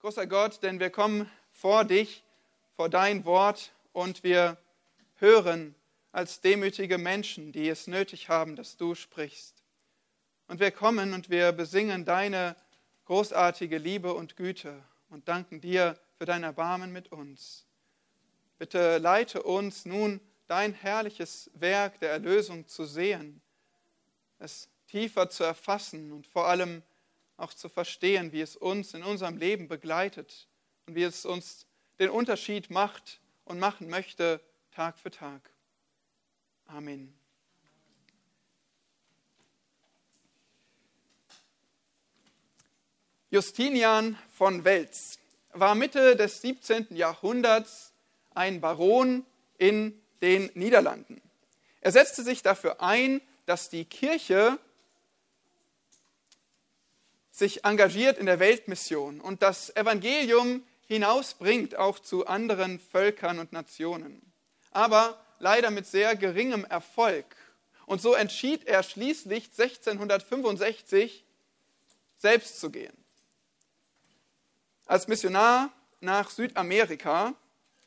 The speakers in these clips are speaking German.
Großer Gott, denn wir kommen vor dich, vor dein Wort und wir hören als demütige Menschen, die es nötig haben, dass du sprichst. Und wir kommen und wir besingen deine großartige Liebe und Güte und danken dir für dein Erbarmen mit uns. Bitte leite uns nun dein herrliches Werk der Erlösung zu sehen, es tiefer zu erfassen und vor allem auch zu verstehen, wie es uns in unserem Leben begleitet und wie es uns den Unterschied macht und machen möchte Tag für Tag. Amen. Justinian von Welz war Mitte des 17. Jahrhunderts ein Baron in den Niederlanden. Er setzte sich dafür ein, dass die Kirche sich engagiert in der Weltmission und das Evangelium hinausbringt auch zu anderen Völkern und Nationen. Aber leider mit sehr geringem Erfolg. Und so entschied er schließlich 1665 selbst zu gehen. Als Missionar nach Südamerika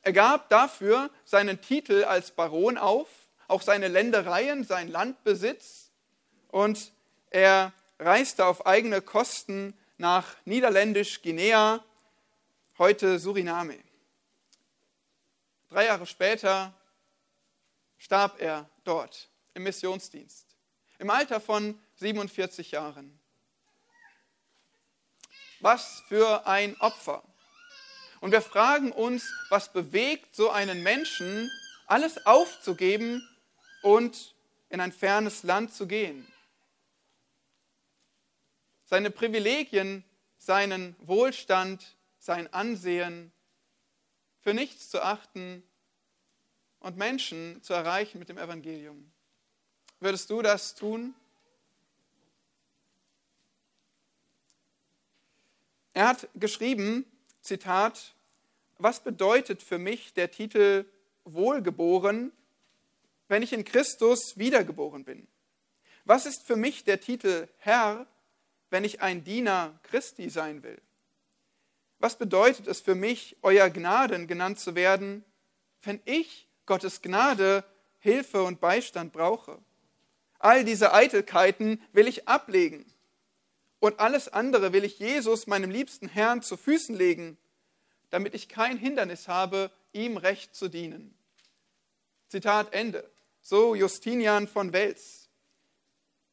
er gab dafür seinen Titel als Baron auf, auch seine Ländereien, sein Landbesitz und er reiste auf eigene Kosten nach Niederländisch-Guinea, heute Suriname. Drei Jahre später starb er dort im Missionsdienst, im Alter von 47 Jahren. Was für ein Opfer. Und wir fragen uns, was bewegt so einen Menschen, alles aufzugeben und in ein fernes Land zu gehen. Seine Privilegien, seinen Wohlstand, sein Ansehen für nichts zu achten und Menschen zu erreichen mit dem Evangelium. Würdest du das tun? Er hat geschrieben, Zitat, was bedeutet für mich der Titel Wohlgeboren, wenn ich in Christus wiedergeboren bin? Was ist für mich der Titel Herr, wenn ich ein Diener Christi sein will? Was bedeutet es für mich, euer Gnaden genannt zu werden, wenn ich Gottes Gnade, Hilfe und Beistand brauche? All diese Eitelkeiten will ich ablegen und alles andere will ich Jesus, meinem liebsten Herrn, zu Füßen legen, damit ich kein Hindernis habe, ihm recht zu dienen. Zitat Ende. So Justinian von Wels.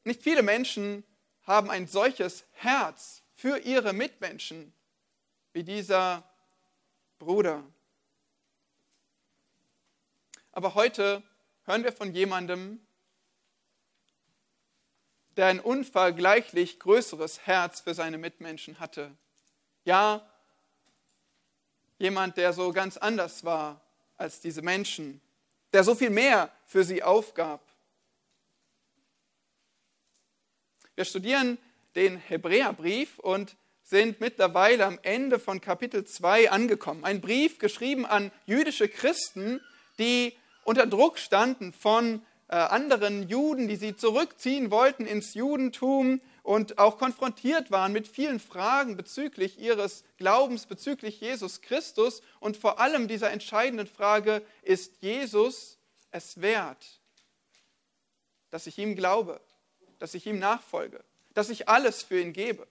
Nicht viele Menschen haben ein solches Herz für ihre Mitmenschen wie dieser Bruder. Aber heute hören wir von jemandem, der ein unvergleichlich größeres Herz für seine Mitmenschen hatte. Ja, jemand, der so ganz anders war als diese Menschen, der so viel mehr für sie aufgab. Wir studieren den Hebräerbrief und sind mittlerweile am Ende von Kapitel 2 angekommen. Ein Brief geschrieben an jüdische Christen, die unter Druck standen von äh, anderen Juden, die sie zurückziehen wollten ins Judentum und auch konfrontiert waren mit vielen Fragen bezüglich ihres Glaubens, bezüglich Jesus Christus und vor allem dieser entscheidenden Frage, ist Jesus es wert, dass ich ihm glaube, dass ich ihm nachfolge, dass ich alles für ihn gebe?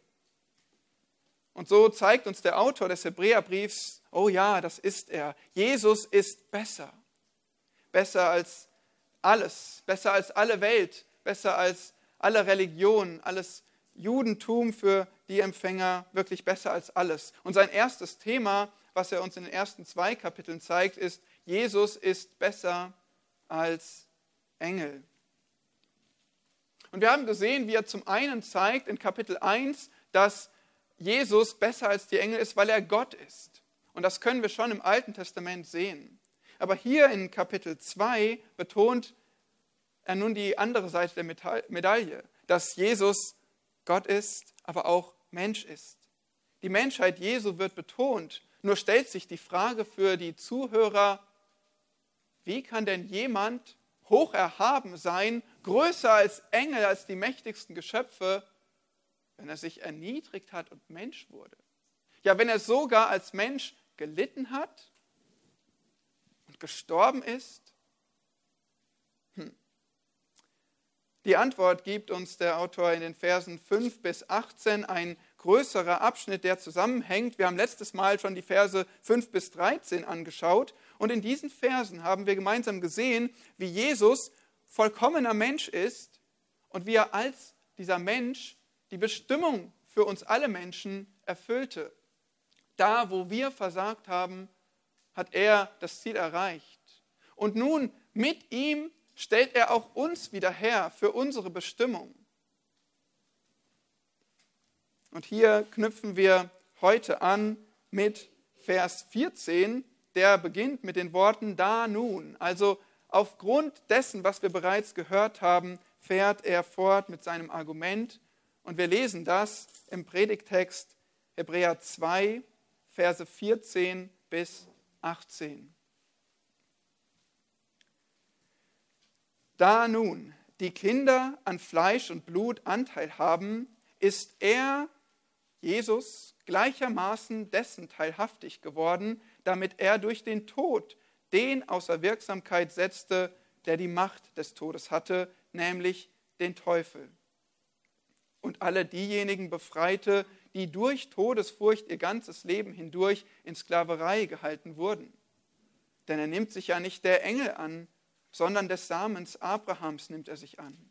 Und so zeigt uns der Autor des Hebräerbriefs, oh ja, das ist er. Jesus ist besser. Besser als alles, besser als alle Welt, besser als alle Religionen, alles Judentum für die Empfänger, wirklich besser als alles. Und sein erstes Thema, was er uns in den ersten zwei Kapiteln zeigt, ist, Jesus ist besser als Engel. Und wir haben gesehen, wie er zum einen zeigt in Kapitel 1, dass Jesus besser als die Engel ist, weil er Gott ist. Und das können wir schon im Alten Testament sehen. Aber hier in Kapitel 2 betont er nun die andere Seite der Medaille, dass Jesus Gott ist, aber auch Mensch ist. Die Menschheit Jesu wird betont, nur stellt sich die Frage für die Zuhörer, wie kann denn jemand hoch erhaben sein, größer als Engel, als die mächtigsten Geschöpfe, wenn er sich erniedrigt hat und Mensch wurde? Ja, wenn er sogar als Mensch gelitten hat und gestorben ist? Hm. Die Antwort gibt uns der Autor in den Versen 5 bis 18, ein größerer Abschnitt, der zusammenhängt. Wir haben letztes Mal schon die Verse 5 bis 13 angeschaut und in diesen Versen haben wir gemeinsam gesehen, wie Jesus vollkommener Mensch ist und wie er als dieser Mensch die Bestimmung für uns alle Menschen erfüllte. Da, wo wir versagt haben, hat er das Ziel erreicht. Und nun mit ihm stellt er auch uns wieder her für unsere Bestimmung. Und hier knüpfen wir heute an mit Vers 14, der beginnt mit den Worten da nun. Also aufgrund dessen, was wir bereits gehört haben, fährt er fort mit seinem Argument. Und wir lesen das im Predigtext Hebräer 2, Verse 14 bis 18. Da nun die Kinder an Fleisch und Blut Anteil haben, ist er, Jesus, gleichermaßen dessen teilhaftig geworden, damit er durch den Tod den außer Wirksamkeit setzte, der die Macht des Todes hatte, nämlich den Teufel. Und alle diejenigen befreite, die durch Todesfurcht ihr ganzes Leben hindurch in Sklaverei gehalten wurden. Denn er nimmt sich ja nicht der Engel an, sondern des Samens Abrahams nimmt er sich an.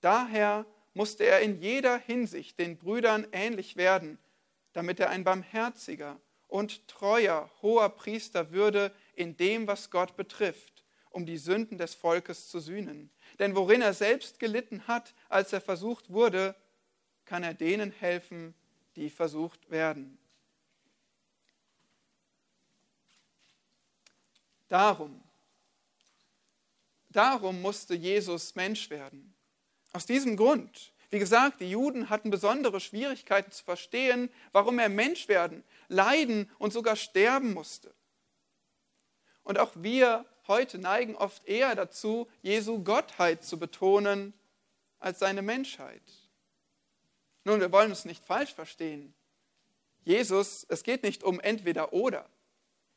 Daher musste er in jeder Hinsicht den Brüdern ähnlich werden, damit er ein barmherziger und treuer hoher Priester würde in dem, was Gott betrifft, um die Sünden des Volkes zu sühnen. Denn worin er selbst gelitten hat, als er versucht wurde, kann er denen helfen, die versucht werden. Darum, darum musste Jesus Mensch werden. Aus diesem Grund. Wie gesagt, die Juden hatten besondere Schwierigkeiten zu verstehen, warum er Mensch werden, leiden und sogar sterben musste. Und auch wir heute neigen oft eher dazu, Jesu Gottheit zu betonen als seine Menschheit. Nun, wir wollen es nicht falsch verstehen. Jesus, es geht nicht um entweder oder.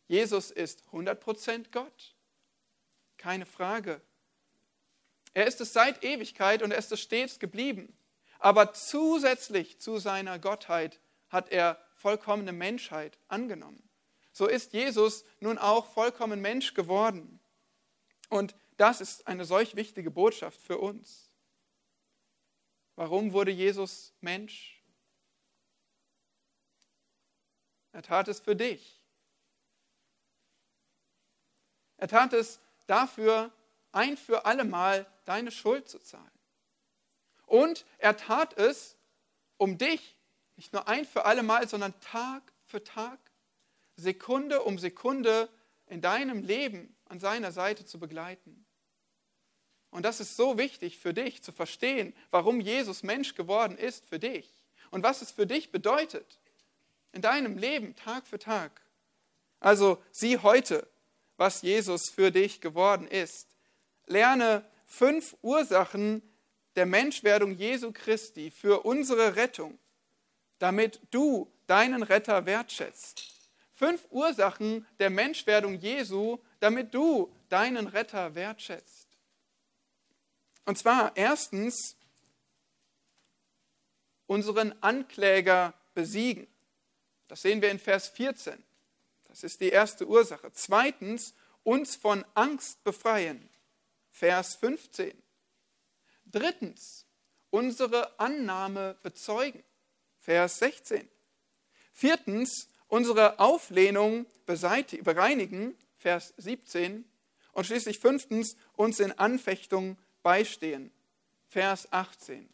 Jesus ist 100% Gott. Keine Frage. Er ist es seit Ewigkeit und er ist es stets geblieben. Aber zusätzlich zu seiner Gottheit hat er vollkommene Menschheit angenommen. So ist Jesus nun auch vollkommen Mensch geworden. Und das ist eine solch wichtige Botschaft für uns. Warum wurde Jesus Mensch? Er tat es für dich. Er tat es dafür, ein für allemal deine Schuld zu zahlen. Und er tat es, um dich nicht nur ein für allemal, sondern Tag für Tag, Sekunde um Sekunde in deinem Leben an seiner Seite zu begleiten. Und das ist so wichtig für dich zu verstehen, warum Jesus Mensch geworden ist für dich und was es für dich bedeutet in deinem Leben Tag für Tag. Also sieh heute, was Jesus für dich geworden ist. Lerne fünf Ursachen der Menschwerdung Jesu Christi für unsere Rettung, damit du deinen Retter wertschätzt. Fünf Ursachen der Menschwerdung Jesu, damit du deinen Retter wertschätzt. Und zwar erstens unseren Ankläger besiegen. Das sehen wir in Vers 14. Das ist die erste Ursache. Zweitens, uns von Angst befreien. Vers 15. Drittens, unsere Annahme bezeugen. Vers 16. Viertens, unsere Auflehnung bereinigen. Vers 17. Und schließlich fünftens, uns in Anfechtung beistehen. Vers 18.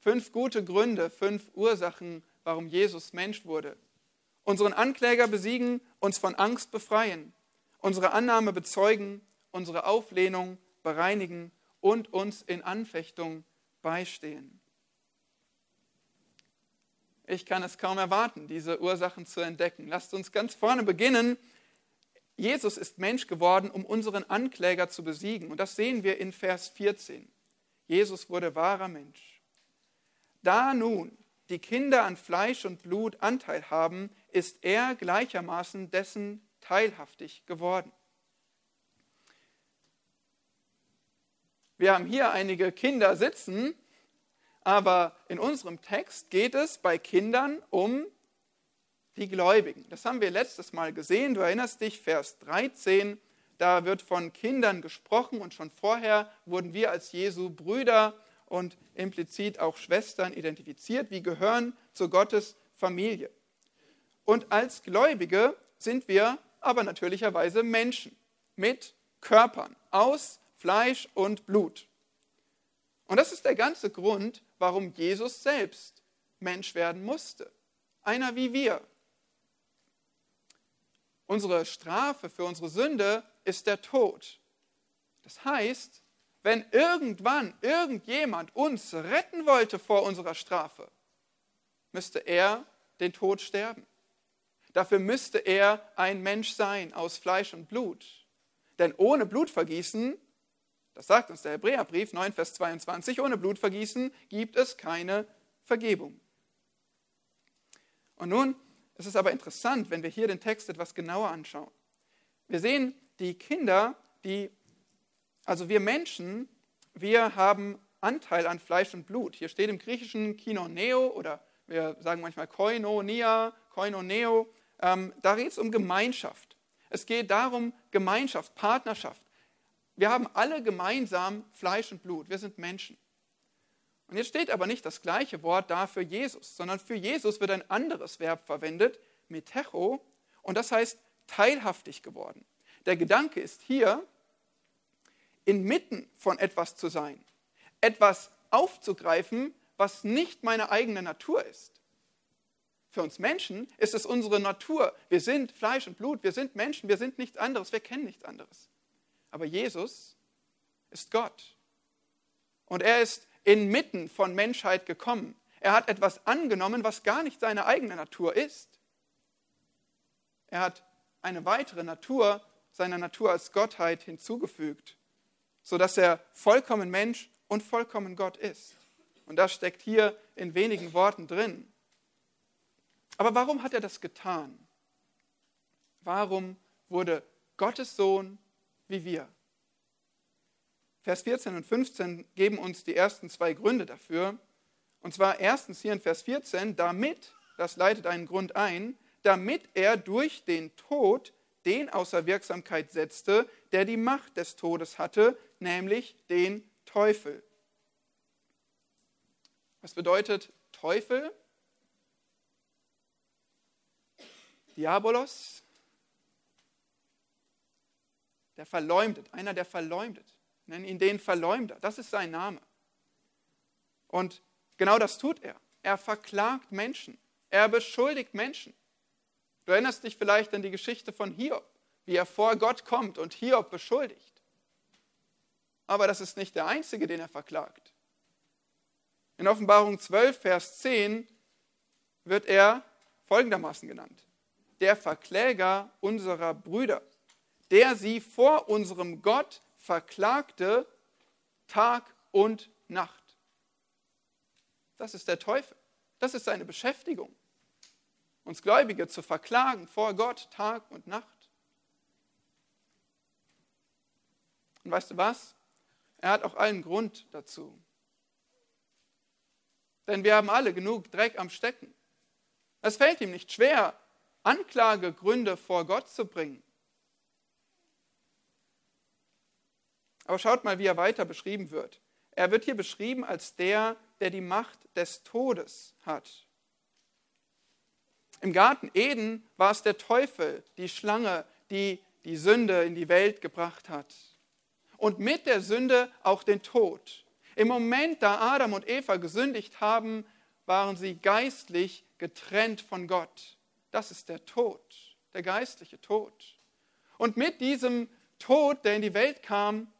Fünf gute Gründe, fünf Ursachen, warum Jesus Mensch wurde. Unseren Ankläger besiegen, uns von Angst befreien, unsere Annahme bezeugen, unsere Auflehnung bereinigen und uns in Anfechtung beistehen. Ich kann es kaum erwarten, diese Ursachen zu entdecken. Lasst uns ganz vorne beginnen Jesus ist Mensch geworden, um unseren Ankläger zu besiegen. Und das sehen wir in Vers 14. Jesus wurde wahrer Mensch. Da nun die Kinder an Fleisch und Blut Anteil haben, ist er gleichermaßen dessen teilhaftig geworden. Wir haben hier einige Kinder sitzen, aber in unserem Text geht es bei Kindern um die Gläubigen. Das haben wir letztes Mal gesehen. Du erinnerst dich, Vers 13, da wird von Kindern gesprochen und schon vorher wurden wir als Jesu Brüder und implizit auch Schwestern identifiziert. Wir gehören zu Gottes Familie. Und als Gläubige sind wir aber natürlicherweise Menschen mit Körpern aus Fleisch und Blut. Und das ist der ganze Grund, warum Jesus selbst Mensch werden musste. Einer wie wir. Unsere Strafe für unsere Sünde ist der Tod. Das heißt, wenn irgendwann irgendjemand uns retten wollte vor unserer Strafe, müsste er den Tod sterben. Dafür müsste er ein Mensch sein aus Fleisch und Blut. Denn ohne Blutvergießen, das sagt uns der Hebräerbrief 9, Vers 22, ohne Blutvergießen gibt es keine Vergebung. Und nun ist es aber interessant, wenn wir hier den Text etwas genauer anschauen. Wir sehen die Kinder, die, also wir Menschen, wir haben Anteil an Fleisch und Blut. Hier steht im Griechischen Kinoneo oder wir sagen manchmal Koinonia, Koinoneo. Ähm, da geht es um Gemeinschaft. Es geht darum, Gemeinschaft, Partnerschaft. Wir haben alle gemeinsam Fleisch und Blut. Wir sind Menschen. Und jetzt steht aber nicht das gleiche Wort da für Jesus, sondern für Jesus wird ein anderes Verb verwendet, metecho, und das heißt teilhaftig geworden. Der Gedanke ist hier, inmitten von etwas zu sein, etwas aufzugreifen, was nicht meine eigene Natur ist. Für uns Menschen ist es unsere Natur. Wir sind Fleisch und Blut, wir sind Menschen, wir sind nichts anderes, wir kennen nichts anderes. Aber Jesus ist Gott. Und er ist inmitten von Menschheit gekommen. Er hat etwas angenommen, was gar nicht seine eigene Natur ist. Er hat eine weitere Natur seiner Natur als Gottheit hinzugefügt, sodass er vollkommen Mensch und vollkommen Gott ist. Und das steckt hier in wenigen Worten drin. Aber warum hat er das getan? Warum wurde Gottes Sohn wie wir? Vers 14 und 15 geben uns die ersten zwei Gründe dafür. Und zwar erstens hier in Vers 14, damit, das leitet einen Grund ein, damit er durch den Tod den außer Wirksamkeit setzte, der die Macht des Todes hatte, nämlich den Teufel. Was bedeutet Teufel? Diabolos, der verleumdet, einer, der verleumdet. Nennen ihn den Verleumder, das ist sein Name. Und genau das tut er. Er verklagt Menschen, er beschuldigt Menschen. Du erinnerst dich vielleicht an die Geschichte von Hiob, wie er vor Gott kommt und Hiob beschuldigt. Aber das ist nicht der einzige, den er verklagt. In Offenbarung 12, Vers 10 wird er folgendermaßen genannt. Der Verkläger unserer Brüder, der sie vor unserem Gott verklagte Tag und Nacht. Das ist der Teufel. Das ist seine Beschäftigung uns Gläubige zu verklagen vor Gott Tag und Nacht. Und weißt du was? Er hat auch allen Grund dazu. Denn wir haben alle genug Dreck am Stecken. Es fällt ihm nicht schwer, Anklagegründe vor Gott zu bringen. Aber schaut mal, wie er weiter beschrieben wird. Er wird hier beschrieben als der, der die Macht des Todes hat. Im Garten Eden war es der Teufel, die Schlange, die die Sünde in die Welt gebracht hat. Und mit der Sünde auch den Tod. Im Moment, da Adam und Eva gesündigt haben, waren sie geistlich getrennt von Gott. Das ist der Tod, der geistliche Tod. Und mit diesem Tod, der in die Welt kam,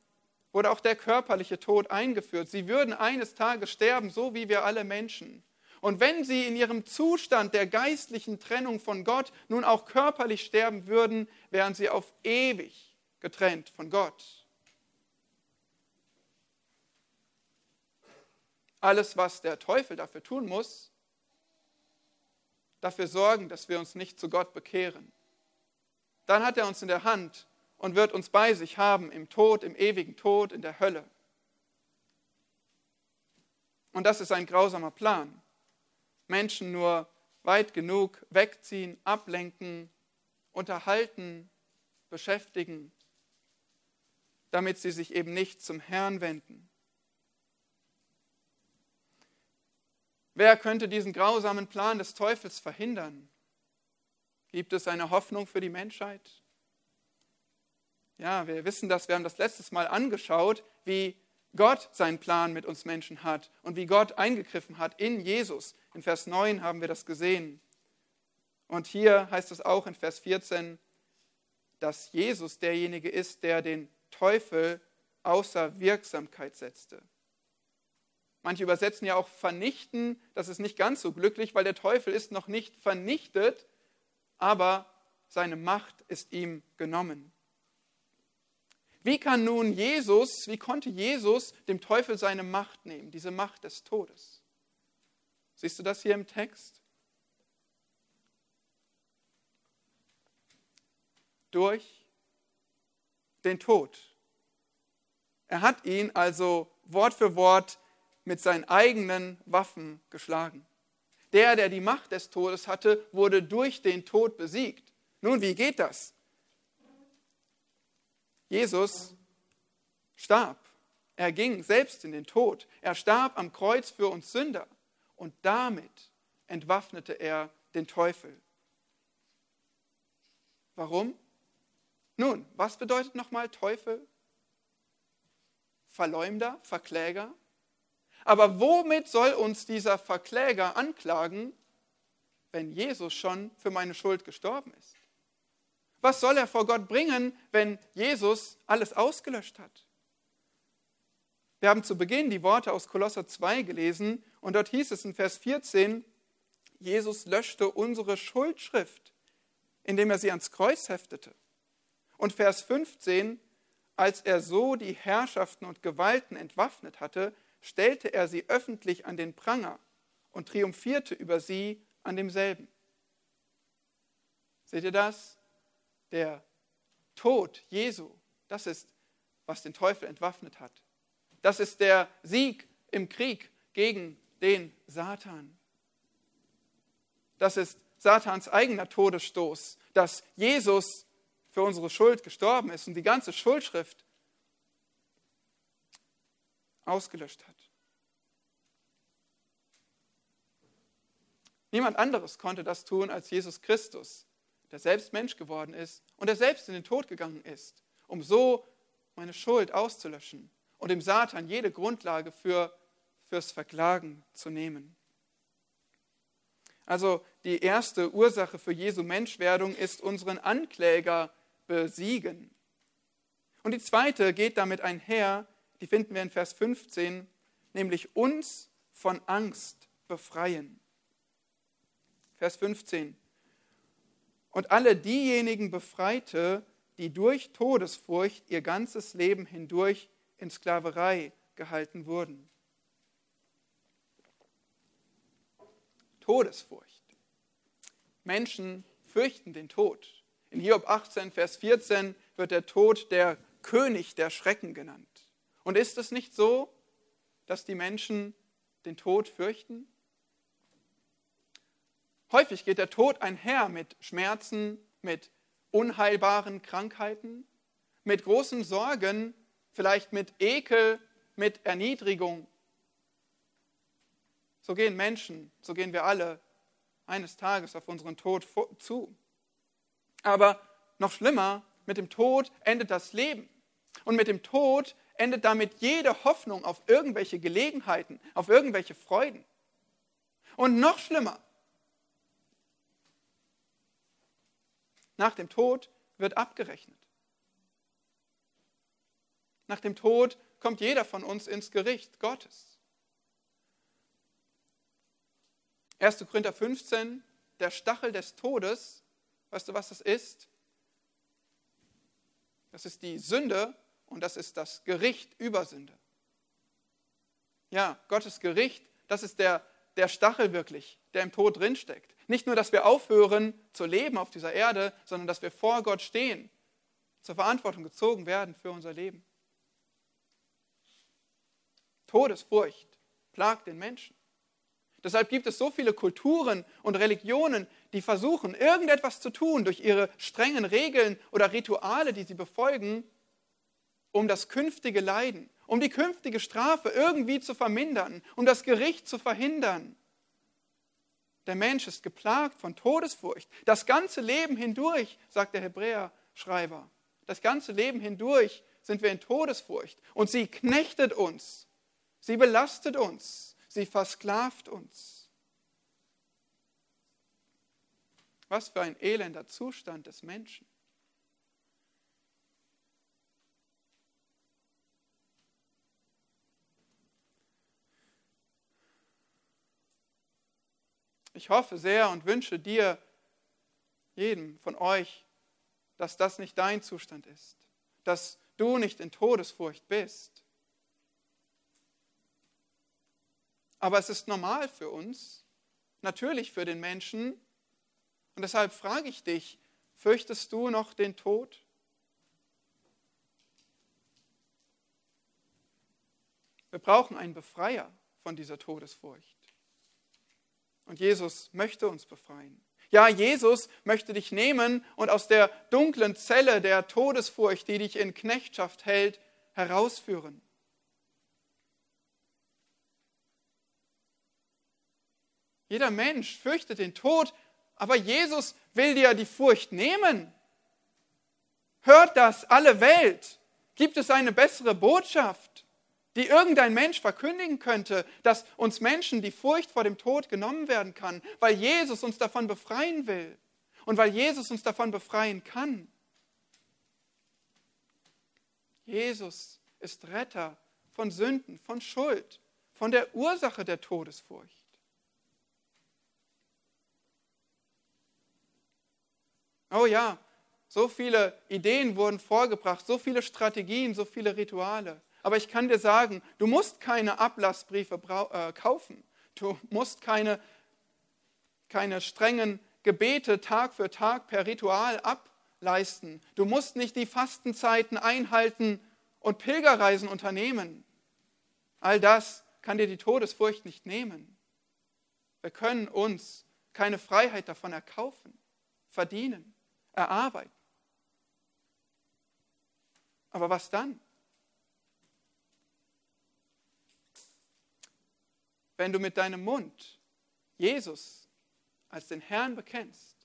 wurde auch der körperliche Tod eingeführt. Sie würden eines Tages sterben, so wie wir alle Menschen. Und wenn sie in ihrem Zustand der geistlichen Trennung von Gott nun auch körperlich sterben würden, wären sie auf ewig getrennt von Gott. Alles, was der Teufel dafür tun muss, dafür sorgen, dass wir uns nicht zu Gott bekehren. Dann hat er uns in der Hand und wird uns bei sich haben im Tod, im ewigen Tod, in der Hölle. Und das ist ein grausamer Plan. Menschen nur weit genug wegziehen, ablenken, unterhalten, beschäftigen, damit sie sich eben nicht zum Herrn wenden. Wer könnte diesen grausamen Plan des Teufels verhindern? Gibt es eine Hoffnung für die Menschheit? Ja, wir wissen das, wir haben das letztes Mal angeschaut, wie Gott seinen Plan mit uns Menschen hat und wie Gott eingegriffen hat in Jesus. In Vers 9 haben wir das gesehen. Und hier heißt es auch in Vers 14, dass Jesus derjenige ist, der den Teufel außer Wirksamkeit setzte. Manche übersetzen ja auch vernichten, das ist nicht ganz so glücklich, weil der Teufel ist noch nicht vernichtet, aber seine Macht ist ihm genommen. Wie kann nun Jesus, wie konnte Jesus dem Teufel seine Macht nehmen, diese Macht des Todes? Siehst du das hier im Text? Durch den Tod. Er hat ihn also Wort für Wort mit seinen eigenen Waffen geschlagen. Der, der die Macht des Todes hatte, wurde durch den Tod besiegt. Nun, wie geht das? Jesus starb. Er ging selbst in den Tod. Er starb am Kreuz für uns Sünder. Und damit entwaffnete er den Teufel. Warum? Nun, was bedeutet nochmal Teufel? Verleumder, Verkläger? Aber womit soll uns dieser Verkläger anklagen, wenn Jesus schon für meine Schuld gestorben ist? Was soll er vor Gott bringen, wenn Jesus alles ausgelöscht hat? Wir haben zu Beginn die Worte aus Kolosser 2 gelesen und dort hieß es in Vers 14, Jesus löschte unsere Schuldschrift, indem er sie ans Kreuz heftete. Und Vers 15, als er so die Herrschaften und Gewalten entwaffnet hatte, stellte er sie öffentlich an den Pranger und triumphierte über sie an demselben. Seht ihr das? Der Tod Jesu, das ist, was den Teufel entwaffnet hat. Das ist der Sieg im Krieg gegen den Satan. Das ist Satans eigener Todesstoß, dass Jesus für unsere Schuld gestorben ist und die ganze Schuldschrift ausgelöscht hat. Niemand anderes konnte das tun als Jesus Christus der selbst Mensch geworden ist und der selbst in den Tod gegangen ist, um so meine Schuld auszulöschen und dem Satan jede Grundlage für, fürs Verklagen zu nehmen. Also die erste Ursache für Jesu Menschwerdung ist unseren Ankläger besiegen. Und die zweite geht damit einher, die finden wir in Vers 15, nämlich uns von Angst befreien. Vers 15 und alle diejenigen befreite, die durch Todesfurcht ihr ganzes Leben hindurch in Sklaverei gehalten wurden. Todesfurcht. Menschen fürchten den Tod. In Hiob 18, Vers 14 wird der Tod der König der Schrecken genannt. Und ist es nicht so, dass die Menschen den Tod fürchten? Häufig geht der Tod einher mit Schmerzen, mit unheilbaren Krankheiten, mit großen Sorgen, vielleicht mit Ekel, mit Erniedrigung. So gehen Menschen, so gehen wir alle eines Tages auf unseren Tod zu. Aber noch schlimmer, mit dem Tod endet das Leben. Und mit dem Tod endet damit jede Hoffnung auf irgendwelche Gelegenheiten, auf irgendwelche Freuden. Und noch schlimmer, Nach dem Tod wird abgerechnet. Nach dem Tod kommt jeder von uns ins Gericht Gottes. 1. Korinther 15, der Stachel des Todes, weißt du, was das ist? Das ist die Sünde und das ist das Gericht über Sünde. Ja, Gottes Gericht, das ist der, der Stachel wirklich, der im Tod drinsteckt. Nicht nur, dass wir aufhören zu leben auf dieser Erde, sondern dass wir vor Gott stehen, zur Verantwortung gezogen werden für unser Leben. Todesfurcht plagt den Menschen. Deshalb gibt es so viele Kulturen und Religionen, die versuchen, irgendetwas zu tun durch ihre strengen Regeln oder Rituale, die sie befolgen, um das künftige Leiden, um die künftige Strafe irgendwie zu vermindern, um das Gericht zu verhindern. Der Mensch ist geplagt von Todesfurcht. Das ganze Leben hindurch, sagt der Hebräer-Schreiber, das ganze Leben hindurch sind wir in Todesfurcht. Und sie knechtet uns, sie belastet uns, sie versklavt uns. Was für ein elender Zustand des Menschen. Ich hoffe sehr und wünsche dir, jedem von euch, dass das nicht dein Zustand ist, dass du nicht in Todesfurcht bist. Aber es ist normal für uns, natürlich für den Menschen. Und deshalb frage ich dich, fürchtest du noch den Tod? Wir brauchen einen Befreier von dieser Todesfurcht. Und Jesus möchte uns befreien. Ja, Jesus möchte dich nehmen und aus der dunklen Zelle der Todesfurcht, die dich in Knechtschaft hält, herausführen. Jeder Mensch fürchtet den Tod, aber Jesus will dir die Furcht nehmen. Hört das alle Welt? Gibt es eine bessere Botschaft? Die irgendein Mensch verkündigen könnte, dass uns Menschen die Furcht vor dem Tod genommen werden kann, weil Jesus uns davon befreien will und weil Jesus uns davon befreien kann. Jesus ist Retter von Sünden, von Schuld, von der Ursache der Todesfurcht. Oh ja, so viele Ideen wurden vorgebracht, so viele Strategien, so viele Rituale. Aber ich kann dir sagen, du musst keine Ablassbriefe äh, kaufen. Du musst keine, keine strengen Gebete Tag für Tag per Ritual ableisten. Du musst nicht die Fastenzeiten einhalten und Pilgerreisen unternehmen. All das kann dir die Todesfurcht nicht nehmen. Wir können uns keine Freiheit davon erkaufen, verdienen, erarbeiten. Aber was dann? Wenn du mit deinem Mund Jesus als den Herrn bekennst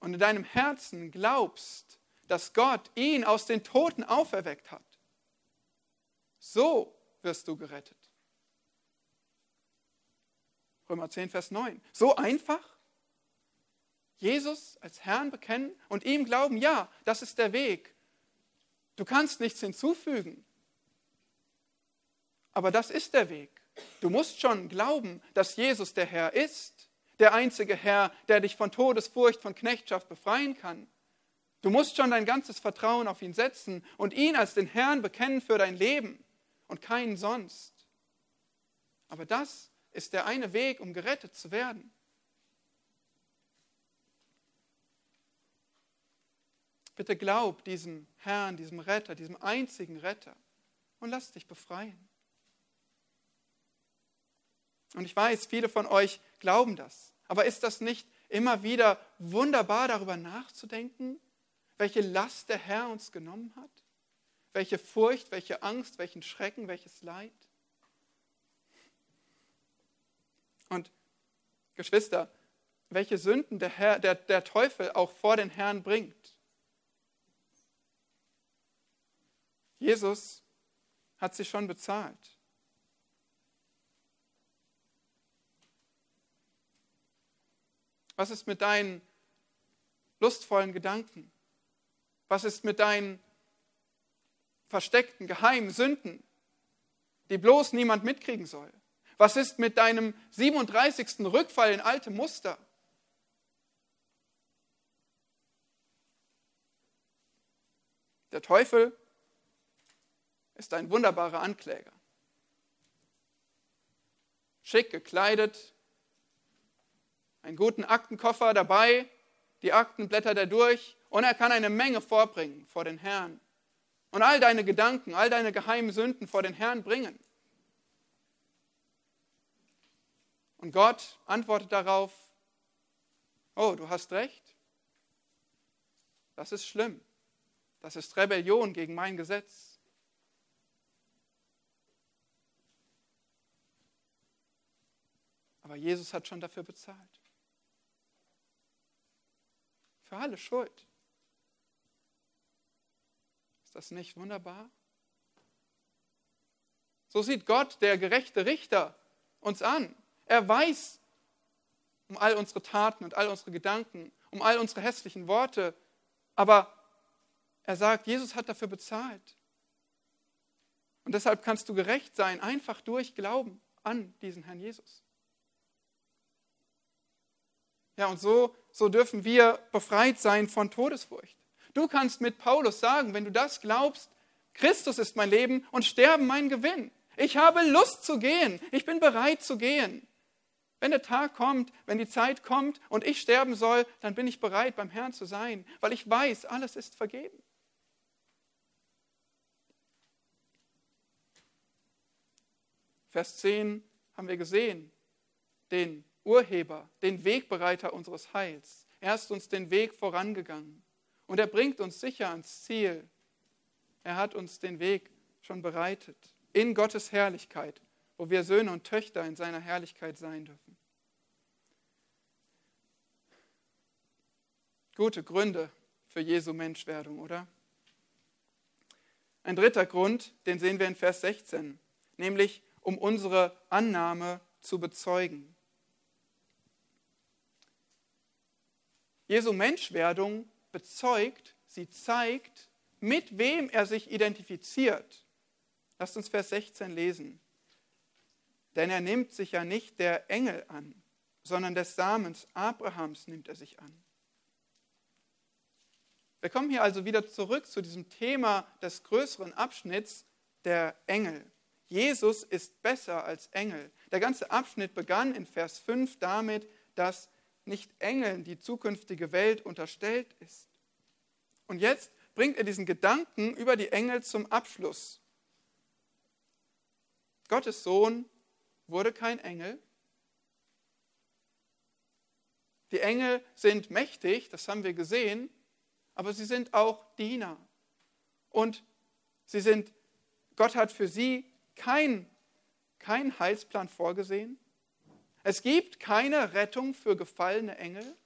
und in deinem Herzen glaubst, dass Gott ihn aus den Toten auferweckt hat, so wirst du gerettet. Römer 10, Vers 9. So einfach? Jesus als Herrn bekennen und ihm glauben, ja, das ist der Weg. Du kannst nichts hinzufügen. Aber das ist der Weg. Du musst schon glauben, dass Jesus der Herr ist, der einzige Herr, der dich von Todesfurcht, von Knechtschaft befreien kann. Du musst schon dein ganzes Vertrauen auf ihn setzen und ihn als den Herrn bekennen für dein Leben und keinen sonst. Aber das ist der eine Weg, um gerettet zu werden. Bitte glaub diesem Herrn, diesem Retter, diesem einzigen Retter und lass dich befreien. Und ich weiß, viele von euch glauben das. Aber ist das nicht immer wieder wunderbar darüber nachzudenken, welche Last der Herr uns genommen hat? Welche Furcht, welche Angst, welchen Schrecken, welches Leid? Und Geschwister, welche Sünden der, Herr, der, der Teufel auch vor den Herrn bringt. Jesus hat sie schon bezahlt. Was ist mit deinen lustvollen Gedanken? Was ist mit deinen versteckten, geheimen Sünden, die bloß niemand mitkriegen soll? Was ist mit deinem 37. Rückfall in alte Muster? Der Teufel ist ein wunderbarer Ankläger. Schick gekleidet, einen guten Aktenkoffer dabei, die Akten blättert er durch und er kann eine Menge vorbringen vor den Herrn. Und all deine Gedanken, all deine geheimen Sünden vor den Herrn bringen. Und Gott antwortet darauf, oh, du hast recht, das ist schlimm, das ist Rebellion gegen mein Gesetz. Aber Jesus hat schon dafür bezahlt. Für alle Schuld. Ist das nicht wunderbar? So sieht Gott, der gerechte Richter, uns an. Er weiß um all unsere Taten und all unsere Gedanken, um all unsere hässlichen Worte. Aber er sagt, Jesus hat dafür bezahlt. Und deshalb kannst du gerecht sein, einfach durch Glauben an diesen Herrn Jesus. Ja, und so, so dürfen wir befreit sein von Todesfurcht. Du kannst mit Paulus sagen, wenn du das glaubst, Christus ist mein Leben und Sterben mein Gewinn. Ich habe Lust zu gehen. Ich bin bereit zu gehen. Wenn der Tag kommt, wenn die Zeit kommt und ich sterben soll, dann bin ich bereit, beim Herrn zu sein, weil ich weiß, alles ist vergeben. Vers 10 haben wir gesehen, den Urheber, den Wegbereiter unseres Heils. Er ist uns den Weg vorangegangen und er bringt uns sicher ans Ziel. Er hat uns den Weg schon bereitet in Gottes Herrlichkeit, wo wir Söhne und Töchter in seiner Herrlichkeit sein dürfen. Gute Gründe für Jesu Menschwerdung, oder? Ein dritter Grund, den sehen wir in Vers 16, nämlich um unsere Annahme zu bezeugen. Jesu Menschwerdung bezeugt, sie zeigt, mit wem er sich identifiziert. Lasst uns Vers 16 lesen. Denn er nimmt sich ja nicht der Engel an, sondern des Samens Abrahams nimmt er sich an. Wir kommen hier also wieder zurück zu diesem Thema des größeren Abschnitts der Engel. Jesus ist besser als Engel. Der ganze Abschnitt begann in Vers 5 damit, dass nicht Engeln die zukünftige Welt unterstellt ist. Und jetzt bringt er diesen Gedanken über die Engel zum Abschluss. Gottes Sohn wurde kein Engel. Die Engel sind mächtig, das haben wir gesehen, aber sie sind auch Diener. Und sie sind, Gott hat für sie keinen kein Heilsplan vorgesehen. Es gibt keine Rettung für gefallene Engel.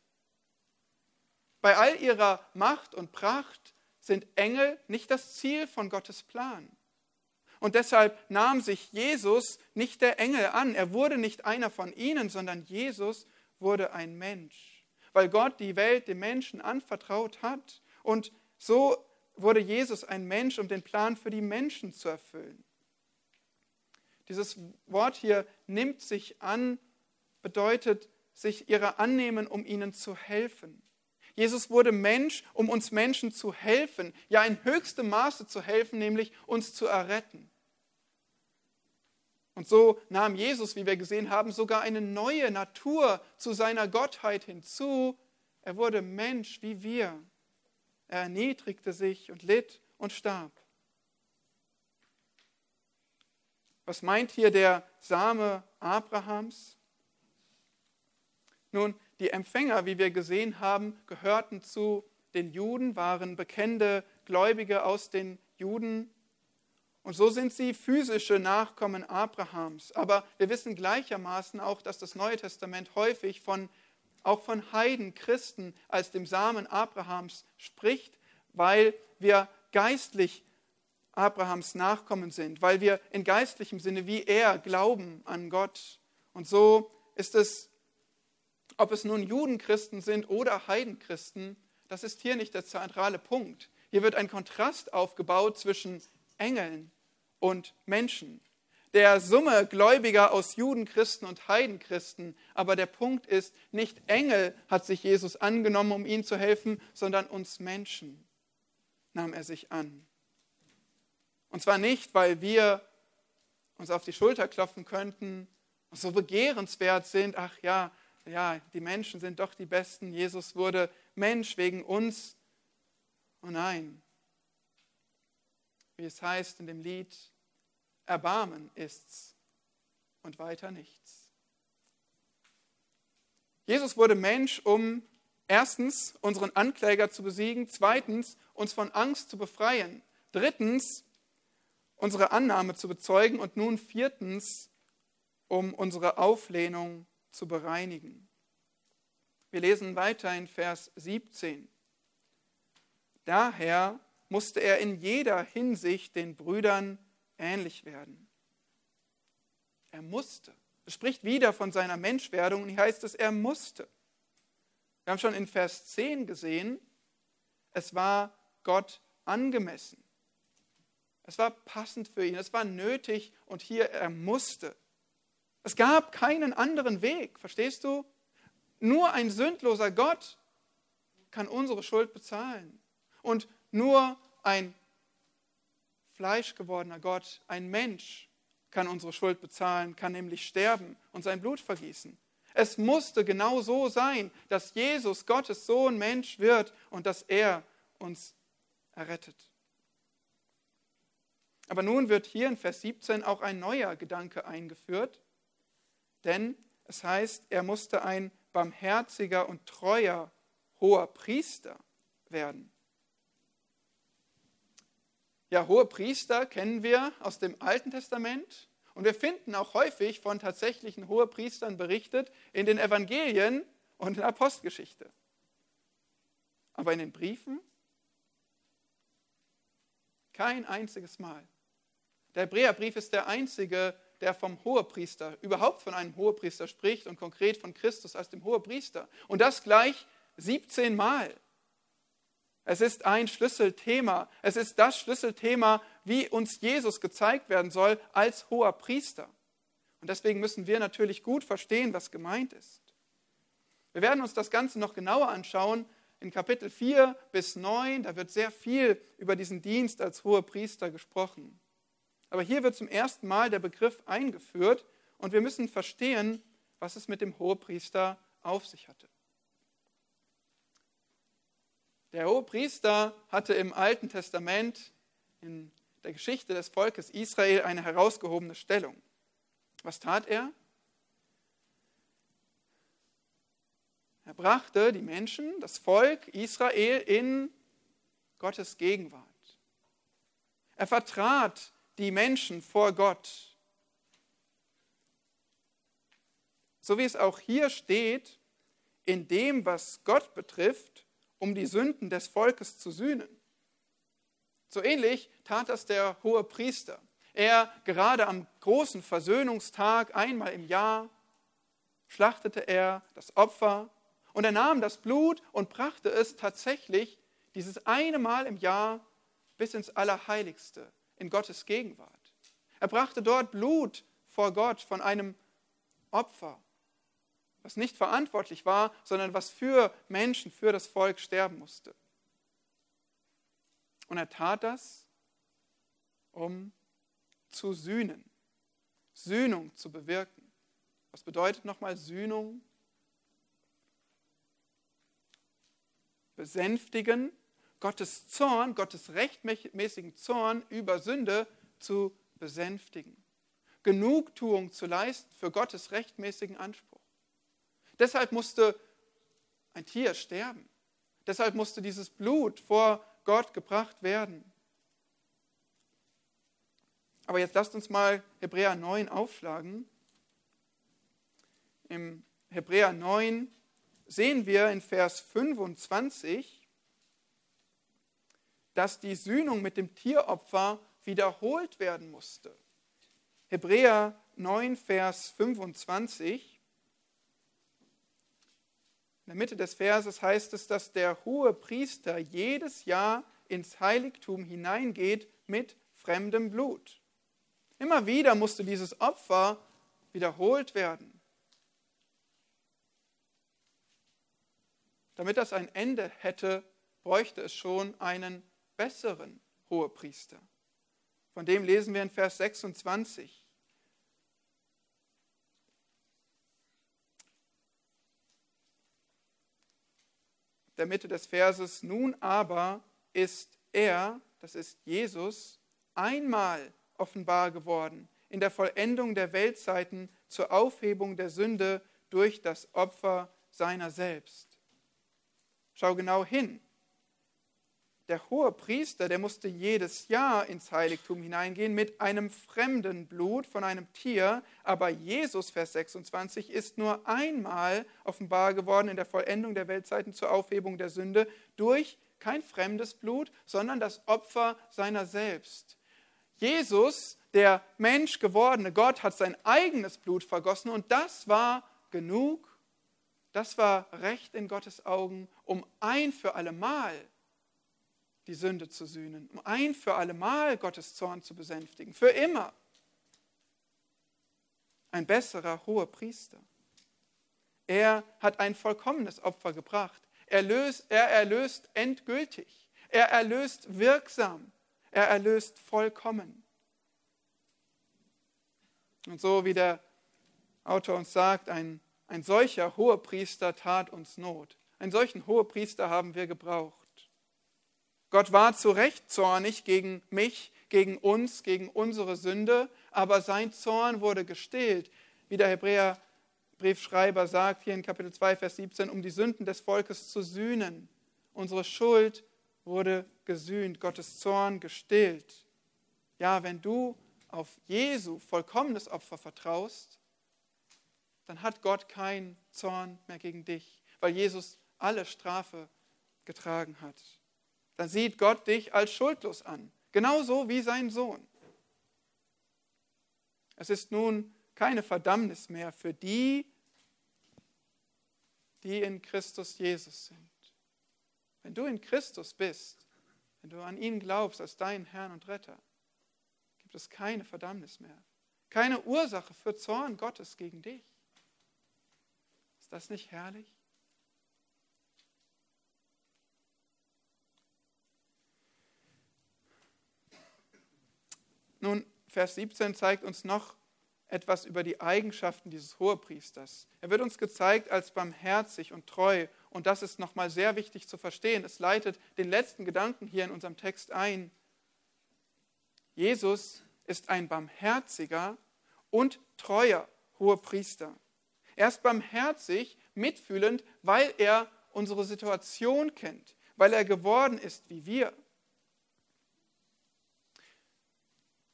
Bei all ihrer Macht und Pracht sind Engel nicht das Ziel von Gottes Plan. Und deshalb nahm sich Jesus nicht der Engel an. Er wurde nicht einer von ihnen, sondern Jesus wurde ein Mensch, weil Gott die Welt dem Menschen anvertraut hat. Und so wurde Jesus ein Mensch, um den Plan für die Menschen zu erfüllen. Dieses Wort hier nimmt sich an bedeutet sich ihrer annehmen, um ihnen zu helfen. Jesus wurde Mensch, um uns Menschen zu helfen, ja in höchstem Maße zu helfen, nämlich uns zu erretten. Und so nahm Jesus, wie wir gesehen haben, sogar eine neue Natur zu seiner Gottheit hinzu. Er wurde Mensch wie wir. Er erniedrigte sich und litt und starb. Was meint hier der Same Abrahams? Nun, die Empfänger, wie wir gesehen haben, gehörten zu den Juden, waren bekennende Gläubige aus den Juden. Und so sind sie physische Nachkommen Abrahams. Aber wir wissen gleichermaßen auch, dass das Neue Testament häufig von, auch von Heiden, Christen als dem Samen Abrahams spricht, weil wir geistlich Abrahams Nachkommen sind, weil wir in geistlichem Sinne wie er glauben an Gott. Und so ist es ob es nun Judenchristen sind oder Heidenchristen, das ist hier nicht der zentrale Punkt. Hier wird ein Kontrast aufgebaut zwischen Engeln und Menschen. Der Summe Gläubiger aus Judenchristen und Heidenchristen. Aber der Punkt ist, nicht Engel hat sich Jesus angenommen, um ihnen zu helfen, sondern uns Menschen nahm er sich an. Und zwar nicht, weil wir uns auf die Schulter klopfen könnten und so begehrenswert sind, ach ja, ja, die Menschen sind doch die Besten. Jesus wurde Mensch wegen uns. Oh nein, wie es heißt in dem Lied, Erbarmen ist's und weiter nichts. Jesus wurde Mensch, um erstens unseren Ankläger zu besiegen, zweitens uns von Angst zu befreien, drittens unsere Annahme zu bezeugen und nun viertens, um unsere Auflehnung zu bereinigen. Wir lesen weiter in Vers 17. Daher musste er in jeder Hinsicht den Brüdern ähnlich werden. Er musste. Es spricht wieder von seiner Menschwerdung und hier heißt es, er musste. Wir haben schon in Vers 10 gesehen, es war Gott angemessen. Es war passend für ihn, es war nötig und hier er musste. Es gab keinen anderen Weg, verstehst du? Nur ein sündloser Gott kann unsere Schuld bezahlen. Und nur ein fleischgewordener Gott, ein Mensch, kann unsere Schuld bezahlen, kann nämlich sterben und sein Blut vergießen. Es musste genau so sein, dass Jesus, Gottes Sohn, Mensch wird und dass er uns errettet. Aber nun wird hier in Vers 17 auch ein neuer Gedanke eingeführt, denn es heißt, er musste ein barmherziger und treuer hoher Priester werden. Ja, hohe Priester kennen wir aus dem Alten Testament und wir finden auch häufig von tatsächlichen Hohepriestern berichtet in den Evangelien und in der Apostelgeschichte. Aber in den Briefen kein einziges Mal. Der Hebräerbrief ist der einzige, der vom Hohepriester, überhaupt von einem Hohepriester spricht und konkret von Christus als dem Hohepriester. Und das gleich 17 Mal. Es ist ein Schlüsselthema. Es ist das Schlüsselthema, wie uns Jesus gezeigt werden soll als hoher Priester. Und deswegen müssen wir natürlich gut verstehen, was gemeint ist. Wir werden uns das Ganze noch genauer anschauen in Kapitel 4 bis 9. Da wird sehr viel über diesen Dienst als hoher Priester gesprochen. Aber hier wird zum ersten Mal der Begriff eingeführt und wir müssen verstehen, was es mit dem Hohepriester auf sich hatte. Der Hohepriester hatte im Alten Testament in der Geschichte des Volkes Israel eine herausgehobene Stellung. Was tat er? Er brachte die Menschen, das Volk Israel in Gottes Gegenwart. Er vertrat die Menschen vor Gott. So wie es auch hier steht, in dem, was Gott betrifft, um die Sünden des Volkes zu sühnen. So ähnlich tat das der hohe Priester. Er gerade am großen Versöhnungstag einmal im Jahr schlachtete er das Opfer und er nahm das Blut und brachte es tatsächlich dieses eine Mal im Jahr bis ins Allerheiligste, in Gottes Gegenwart. Er brachte dort Blut vor Gott von einem Opfer was nicht verantwortlich war, sondern was für Menschen, für das Volk sterben musste. Und er tat das, um zu sühnen, Sühnung zu bewirken. Was bedeutet nochmal Sühnung? Besänftigen, Gottes Zorn, Gottes rechtmäßigen Zorn über Sünde zu besänftigen. Genugtuung zu leisten für Gottes rechtmäßigen Anspruch. Deshalb musste ein Tier sterben. Deshalb musste dieses Blut vor Gott gebracht werden. Aber jetzt lasst uns mal Hebräer 9 aufschlagen. Im Hebräer 9 sehen wir in Vers 25, dass die Sühnung mit dem Tieropfer wiederholt werden musste. Hebräer 9, Vers 25 der Mitte des Verses heißt es, dass der hohe Priester jedes Jahr ins Heiligtum hineingeht mit fremdem Blut. Immer wieder musste dieses Opfer wiederholt werden. Damit das ein Ende hätte, bräuchte es schon einen besseren Hohepriester. Von dem lesen wir in Vers 26. der Mitte des Verses, nun aber ist er, das ist Jesus, einmal offenbar geworden in der Vollendung der Weltzeiten zur Aufhebung der Sünde durch das Opfer seiner selbst. Schau genau hin. Der hohe Priester, der musste jedes Jahr ins Heiligtum hineingehen mit einem fremden Blut von einem Tier, aber Jesus, Vers 26, ist nur einmal offenbar geworden in der Vollendung der Weltzeiten zur Aufhebung der Sünde durch kein fremdes Blut, sondern das Opfer seiner selbst. Jesus, der Mensch gewordene Gott, hat sein eigenes Blut vergossen und das war genug, das war recht in Gottes Augen, um ein für allemal die Sünde zu sühnen, um ein für allemal Gottes Zorn zu besänftigen, für immer. Ein besserer hoher Priester. Er hat ein vollkommenes Opfer gebracht. Er, löst, er erlöst endgültig. Er erlöst wirksam. Er erlöst vollkommen. Und so wie der Autor uns sagt, ein, ein solcher Hohepriester tat uns Not. Einen solchen Hohepriester haben wir gebraucht. Gott war zu Recht zornig gegen mich, gegen uns, gegen unsere Sünde, aber sein Zorn wurde gestillt, wie der Hebräerbriefschreiber sagt hier in Kapitel 2, Vers 17, um die Sünden des Volkes zu sühnen. Unsere Schuld wurde gesühnt, Gottes Zorn gestillt. Ja, wenn du auf Jesu vollkommenes Opfer vertraust, dann hat Gott keinen Zorn mehr gegen dich, weil Jesus alle Strafe getragen hat. Dann sieht Gott dich als schuldlos an, genauso wie sein Sohn. Es ist nun keine Verdammnis mehr für die, die in Christus Jesus sind. Wenn du in Christus bist, wenn du an ihn glaubst als deinen Herrn und Retter, gibt es keine Verdammnis mehr. Keine Ursache für Zorn Gottes gegen dich. Ist das nicht herrlich? Nun, Vers 17 zeigt uns noch etwas über die Eigenschaften dieses Hohepriesters. Er wird uns gezeigt als barmherzig und treu und das ist nochmal sehr wichtig zu verstehen. Es leitet den letzten Gedanken hier in unserem Text ein. Jesus ist ein barmherziger und treuer Hohepriester. Er ist barmherzig, mitfühlend, weil er unsere Situation kennt, weil er geworden ist wie wir.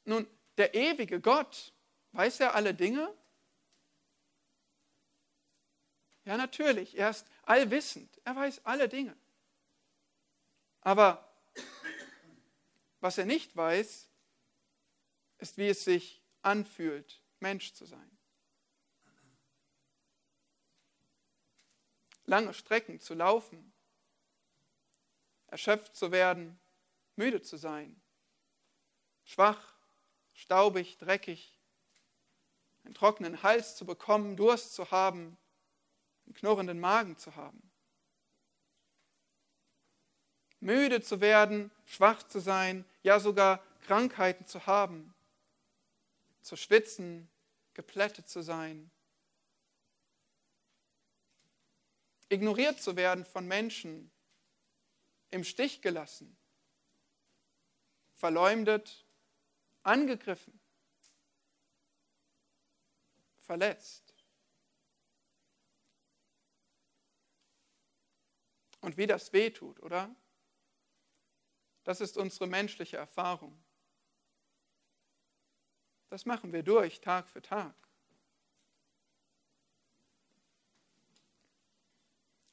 Nun, der ewige Gott, weiß er alle Dinge? Ja, natürlich, er ist allwissend, er weiß alle Dinge. Aber was er nicht weiß, ist, wie es sich anfühlt, Mensch zu sein. Lange Strecken zu laufen, erschöpft zu werden, müde zu sein, schwach, staubig, dreckig, einen trockenen Hals zu bekommen, Durst zu haben, einen knurrenden Magen zu haben. Müde zu werden, schwach zu sein, ja sogar Krankheiten zu haben, zu schwitzen, geplättet zu sein, ignoriert zu werden von Menschen, im Stich gelassen, verleumdet, angegriffen, verletzt. Und wie das weh tut, oder? Das ist unsere menschliche Erfahrung. Das machen wir durch, Tag für Tag.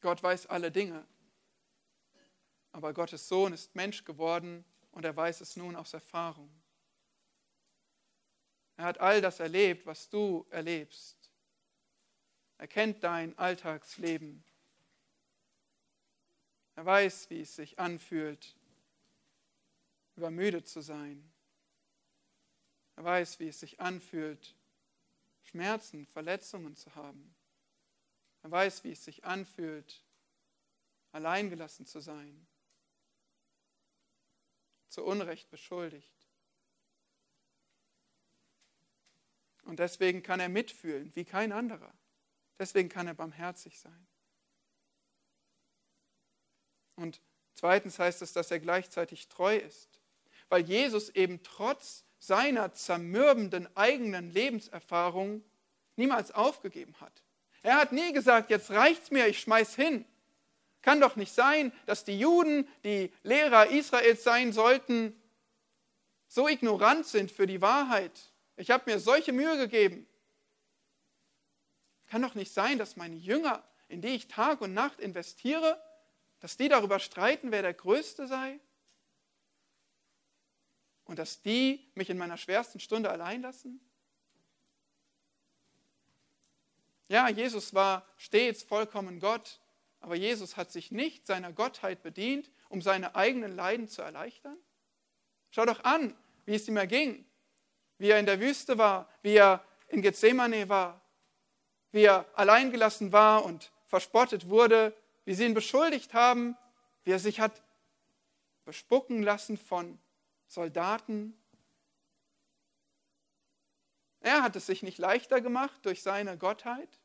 Gott weiß alle Dinge, aber Gottes Sohn ist Mensch geworden und er weiß es nun aus Erfahrung. Er hat all das erlebt, was du erlebst. Er kennt dein Alltagsleben. Er weiß, wie es sich anfühlt, übermüdet zu sein. Er weiß, wie es sich anfühlt, Schmerzen, Verletzungen zu haben. Er weiß, wie es sich anfühlt, alleingelassen zu sein, zu Unrecht beschuldigt. Und deswegen kann er mitfühlen wie kein anderer. Deswegen kann er barmherzig sein. Und zweitens heißt es, dass er gleichzeitig treu ist, weil Jesus eben trotz seiner zermürbenden eigenen Lebenserfahrung niemals aufgegeben hat. Er hat nie gesagt, jetzt reicht's mir, ich schmeiß hin. Kann doch nicht sein, dass die Juden, die Lehrer Israels sein sollten, so ignorant sind für die Wahrheit. Ich habe mir solche Mühe gegeben. Kann doch nicht sein, dass meine Jünger, in die ich Tag und Nacht investiere, dass die darüber streiten, wer der Größte sei? Und dass die mich in meiner schwersten Stunde allein lassen? Ja, Jesus war stets vollkommen Gott, aber Jesus hat sich nicht seiner Gottheit bedient, um seine eigenen Leiden zu erleichtern. Schau doch an, wie es ihm erging, wie er in der Wüste war, wie er in Gethsemane war, wie er alleingelassen war und verspottet wurde, wie sie ihn beschuldigt haben, wie er sich hat bespucken lassen von Soldaten. Er hat es sich nicht leichter gemacht durch seine Gottheit.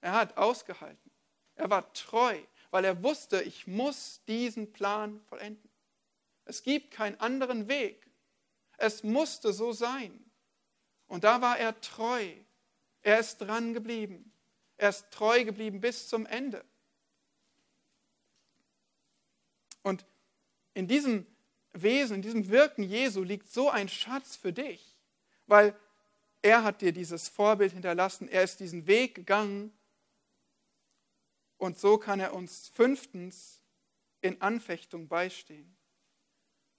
Er hat ausgehalten. Er war treu, weil er wusste, ich muss diesen Plan vollenden. Es gibt keinen anderen Weg. Es musste so sein. Und da war er treu. Er ist dran geblieben. Er ist treu geblieben bis zum Ende. Und in diesem Wesen, in diesem Wirken Jesu liegt so ein Schatz für dich, weil er hat dir dieses Vorbild hinterlassen. Er ist diesen Weg gegangen. Und so kann er uns fünftens in Anfechtung beistehen.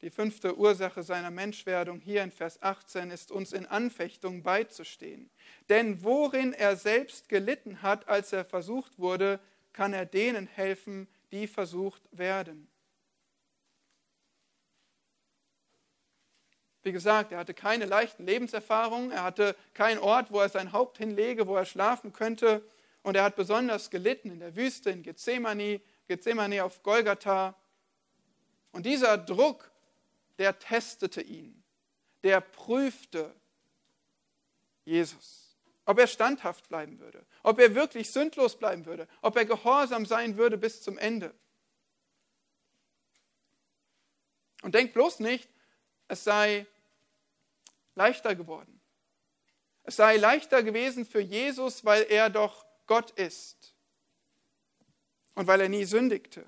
Die fünfte Ursache seiner Menschwerdung hier in Vers 18 ist uns in Anfechtung beizustehen. Denn worin er selbst gelitten hat, als er versucht wurde, kann er denen helfen, die versucht werden. Wie gesagt, er hatte keine leichten Lebenserfahrungen, er hatte keinen Ort, wo er sein Haupt hinlege, wo er schlafen könnte. Und er hat besonders gelitten in der Wüste, in Gethsemane, Gethsemane auf Golgatha. Und dieser Druck der testete ihn, der prüfte Jesus, ob er standhaft bleiben würde, ob er wirklich sündlos bleiben würde, ob er gehorsam sein würde bis zum Ende. Und denk bloß nicht, es sei leichter geworden. Es sei leichter gewesen für Jesus, weil er doch Gott ist und weil er nie sündigte.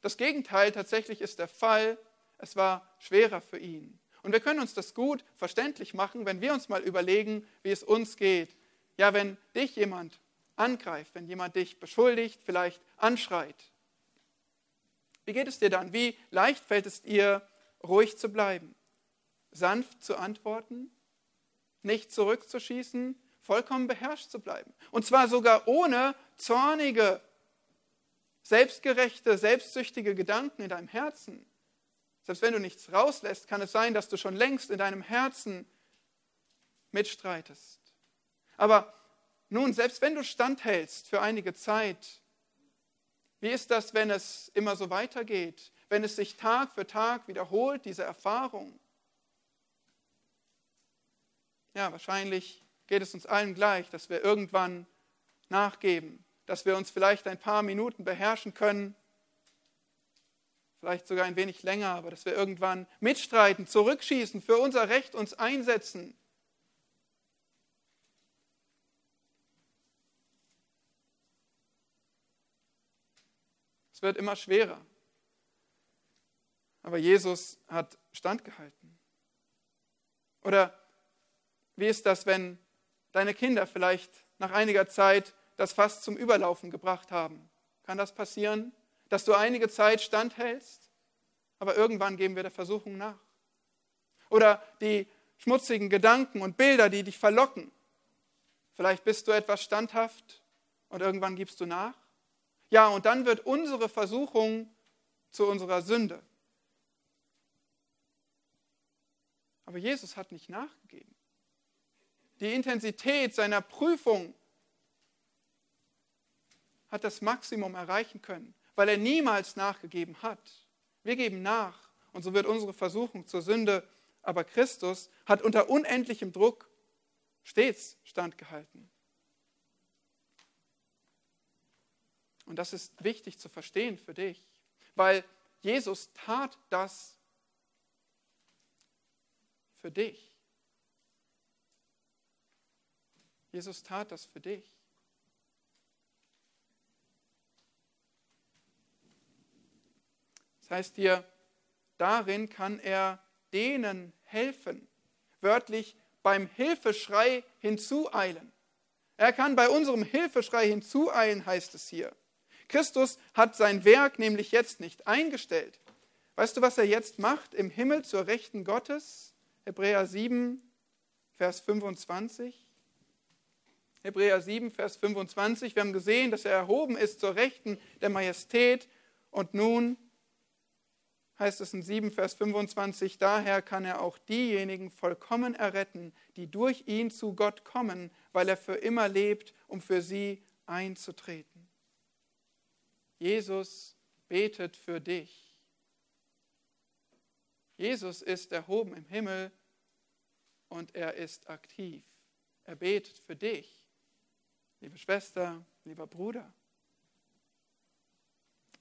Das Gegenteil tatsächlich ist der Fall es war schwerer für ihn. Und wir können uns das gut verständlich machen, wenn wir uns mal überlegen, wie es uns geht. Ja, wenn dich jemand angreift, wenn jemand dich beschuldigt, vielleicht anschreit. Wie geht es dir dann? Wie leicht fällt es dir, ruhig zu bleiben, sanft zu antworten, nicht zurückzuschießen, vollkommen beherrscht zu bleiben. Und zwar sogar ohne zornige, selbstgerechte, selbstsüchtige Gedanken in deinem Herzen. Selbst wenn du nichts rauslässt, kann es sein, dass du schon längst in deinem Herzen mitstreitest. Aber nun, selbst wenn du standhältst für einige Zeit, wie ist das, wenn es immer so weitergeht, wenn es sich Tag für Tag wiederholt, diese Erfahrung? Ja, wahrscheinlich geht es uns allen gleich, dass wir irgendwann nachgeben, dass wir uns vielleicht ein paar Minuten beherrschen können vielleicht sogar ein wenig länger, aber dass wir irgendwann mitstreiten, zurückschießen, für unser Recht uns einsetzen. Es wird immer schwerer. Aber Jesus hat standgehalten. Oder wie ist das, wenn deine Kinder vielleicht nach einiger Zeit das Fass zum Überlaufen gebracht haben? Kann das passieren? Dass du einige Zeit standhältst, aber irgendwann geben wir der Versuchung nach. Oder die schmutzigen Gedanken und Bilder, die dich verlocken. Vielleicht bist du etwas standhaft und irgendwann gibst du nach. Ja, und dann wird unsere Versuchung zu unserer Sünde. Aber Jesus hat nicht nachgegeben. Die Intensität seiner Prüfung hat das Maximum erreichen können weil er niemals nachgegeben hat. Wir geben nach und so wird unsere Versuchung zur Sünde, aber Christus hat unter unendlichem Druck stets standgehalten. Und das ist wichtig zu verstehen für dich. weil Jesus tat das für dich. Jesus tat das für dich. Heißt hier, darin kann er denen helfen, wörtlich beim Hilfeschrei hinzueilen. Er kann bei unserem Hilfeschrei hinzueilen, heißt es hier. Christus hat sein Werk nämlich jetzt nicht eingestellt. Weißt du, was er jetzt macht im Himmel zur Rechten Gottes? Hebräer 7, Vers 25. Hebräer 7, Vers 25. Wir haben gesehen, dass er erhoben ist zur Rechten der Majestät und nun heißt es in 7, Vers 25, daher kann er auch diejenigen vollkommen erretten, die durch ihn zu Gott kommen, weil er für immer lebt, um für sie einzutreten. Jesus betet für dich. Jesus ist erhoben im Himmel und er ist aktiv. Er betet für dich, liebe Schwester, lieber Bruder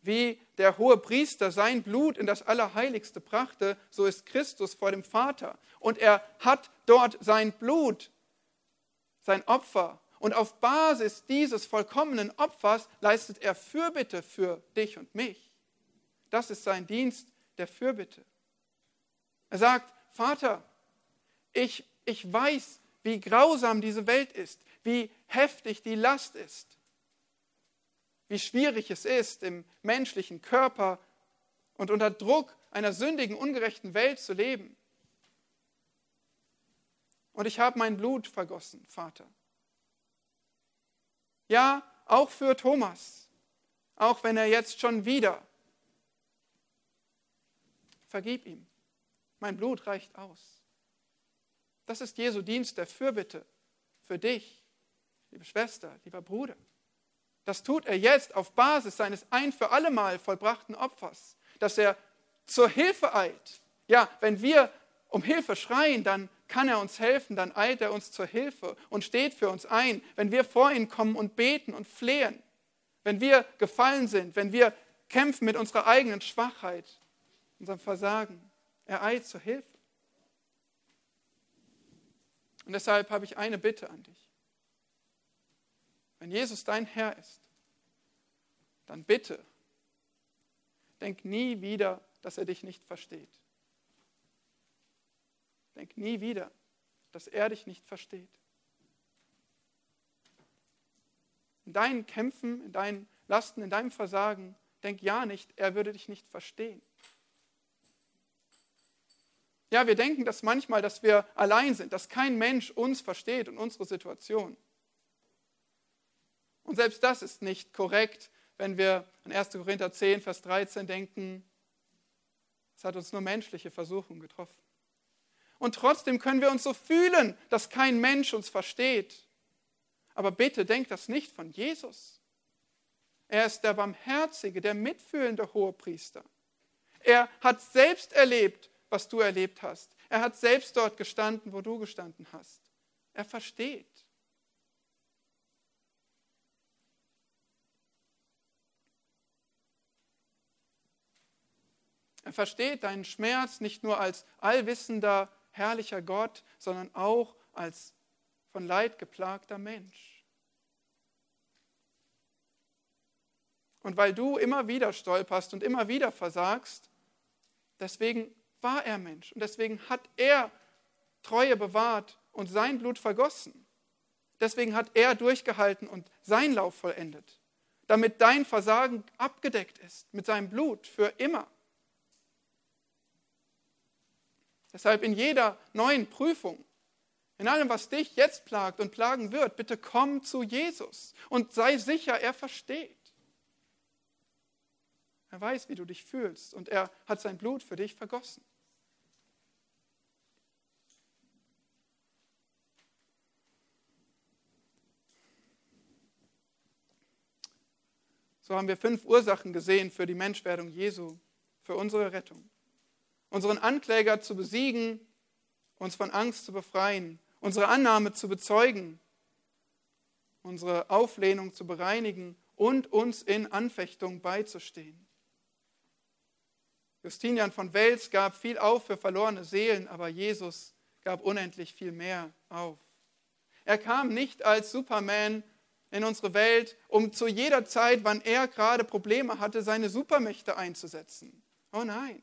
wie der hohe Priester sein Blut in das Allerheiligste brachte, so ist Christus vor dem Vater. Und er hat dort sein Blut, sein Opfer. Und auf Basis dieses vollkommenen Opfers leistet er Fürbitte für dich und mich. Das ist sein Dienst der Fürbitte. Er sagt, Vater, ich, ich weiß, wie grausam diese Welt ist, wie heftig die Last ist wie schwierig es ist, im menschlichen Körper und unter Druck einer sündigen, ungerechten Welt zu leben. Und ich habe mein Blut vergossen, Vater. Ja, auch für Thomas, auch wenn er jetzt schon wieder. Vergib ihm. Mein Blut reicht aus. Das ist Jesu Dienst der Fürbitte für dich, liebe Schwester, lieber Bruder. Das tut er jetzt auf Basis seines ein für allemal vollbrachten Opfers, dass er zur Hilfe eilt. Ja, wenn wir um Hilfe schreien, dann kann er uns helfen, dann eilt er uns zur Hilfe und steht für uns ein. Wenn wir vor ihn kommen und beten und flehen, wenn wir gefallen sind, wenn wir kämpfen mit unserer eigenen Schwachheit, unserem Versagen, er eilt zur Hilfe. Und deshalb habe ich eine Bitte an dich. Wenn Jesus dein Herr ist, dann bitte, denk nie wieder, dass er dich nicht versteht. Denk nie wieder, dass er dich nicht versteht. In deinen Kämpfen, in deinen Lasten, in deinem Versagen, denk ja nicht, er würde dich nicht verstehen. Ja, wir denken das manchmal, dass wir allein sind, dass kein Mensch uns versteht und unsere Situation. Und selbst das ist nicht korrekt, wenn wir an 1. Korinther 10, Vers 13 denken, es hat uns nur menschliche Versuchung getroffen. Und trotzdem können wir uns so fühlen, dass kein Mensch uns versteht. Aber bitte denkt das nicht von Jesus. Er ist der barmherzige, der mitfühlende Hohepriester. Er hat selbst erlebt, was du erlebt hast. Er hat selbst dort gestanden, wo du gestanden hast. Er versteht. Er versteht deinen Schmerz nicht nur als allwissender, herrlicher Gott, sondern auch als von Leid geplagter Mensch. Und weil du immer wieder stolperst und immer wieder versagst, deswegen war er Mensch und deswegen hat er Treue bewahrt und sein Blut vergossen. Deswegen hat er durchgehalten und sein Lauf vollendet, damit dein Versagen abgedeckt ist mit seinem Blut für immer. Deshalb in jeder neuen Prüfung, in allem, was dich jetzt plagt und plagen wird, bitte komm zu Jesus und sei sicher, er versteht. Er weiß, wie du dich fühlst und er hat sein Blut für dich vergossen. So haben wir fünf Ursachen gesehen für die Menschwerdung Jesu, für unsere Rettung unseren Ankläger zu besiegen, uns von Angst zu befreien, unsere Annahme zu bezeugen, unsere Auflehnung zu bereinigen und uns in Anfechtung beizustehen. Justinian von Wels gab viel auf für verlorene Seelen, aber Jesus gab unendlich viel mehr auf. Er kam nicht als Superman in unsere Welt, um zu jeder Zeit, wann er gerade Probleme hatte, seine Supermächte einzusetzen. Oh nein.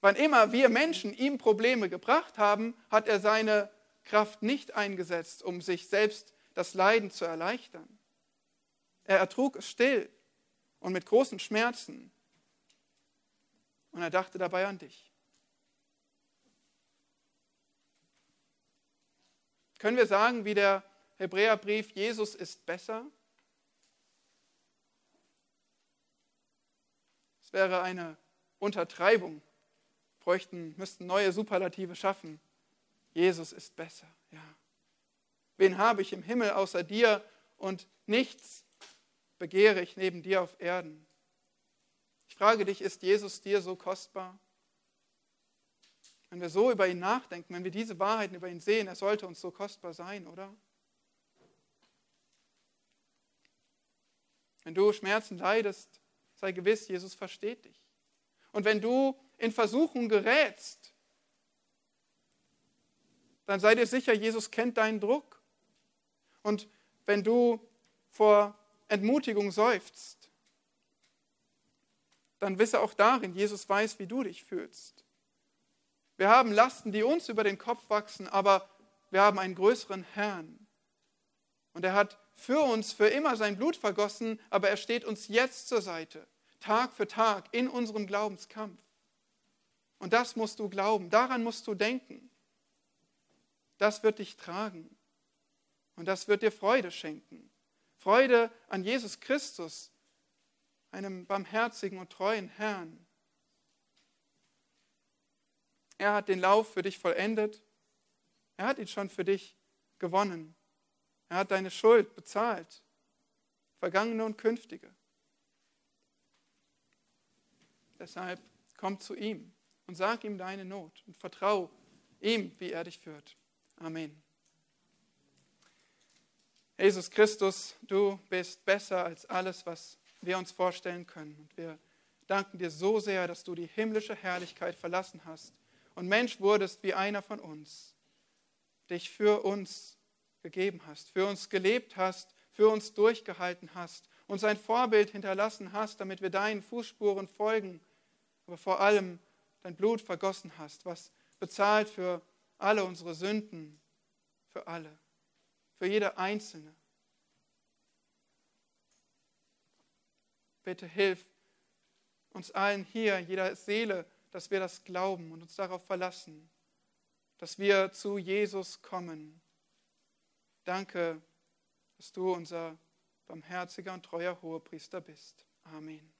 Wann immer wir Menschen ihm Probleme gebracht haben, hat er seine Kraft nicht eingesetzt, um sich selbst das Leiden zu erleichtern. Er ertrug es still und mit großen Schmerzen. Und er dachte dabei an dich. Können wir sagen, wie der Hebräerbrief, Jesus ist besser? Es wäre eine Untertreibung. Bräuchten, müssten neue Superlative schaffen. Jesus ist besser, ja. Wen habe ich im Himmel außer dir und nichts begehre ich neben dir auf Erden? Ich frage dich, ist Jesus dir so kostbar? Wenn wir so über ihn nachdenken, wenn wir diese Wahrheiten über ihn sehen, er sollte uns so kostbar sein, oder? Wenn du Schmerzen leidest, sei gewiss, Jesus versteht dich. Und wenn du in Versuchung gerätst, dann sei dir sicher, Jesus kennt deinen Druck. Und wenn du vor Entmutigung seufzt, dann wisse auch darin, Jesus weiß, wie du dich fühlst. Wir haben Lasten, die uns über den Kopf wachsen, aber wir haben einen größeren Herrn. Und er hat für uns für immer sein Blut vergossen, aber er steht uns jetzt zur Seite, Tag für Tag in unserem Glaubenskampf. Und das musst du glauben, daran musst du denken. Das wird dich tragen und das wird dir Freude schenken. Freude an Jesus Christus, einem barmherzigen und treuen Herrn. Er hat den Lauf für dich vollendet. Er hat ihn schon für dich gewonnen. Er hat deine Schuld bezahlt, vergangene und künftige. Deshalb komm zu ihm und sag ihm deine Not und vertrau ihm, wie er dich führt. Amen. Jesus Christus, du bist besser als alles, was wir uns vorstellen können. Und wir danken dir so sehr, dass du die himmlische Herrlichkeit verlassen hast und Mensch wurdest wie einer von uns, dich für uns gegeben hast, für uns gelebt hast, für uns durchgehalten hast, uns ein Vorbild hinterlassen hast, damit wir deinen Fußspuren folgen, aber vor allem dein Blut vergossen hast, was bezahlt für alle unsere Sünden, für alle, für jede einzelne. Bitte hilf uns allen hier, jeder Seele, dass wir das glauben und uns darauf verlassen, dass wir zu Jesus kommen. Danke, dass du unser barmherziger und treuer Hohepriester bist. Amen.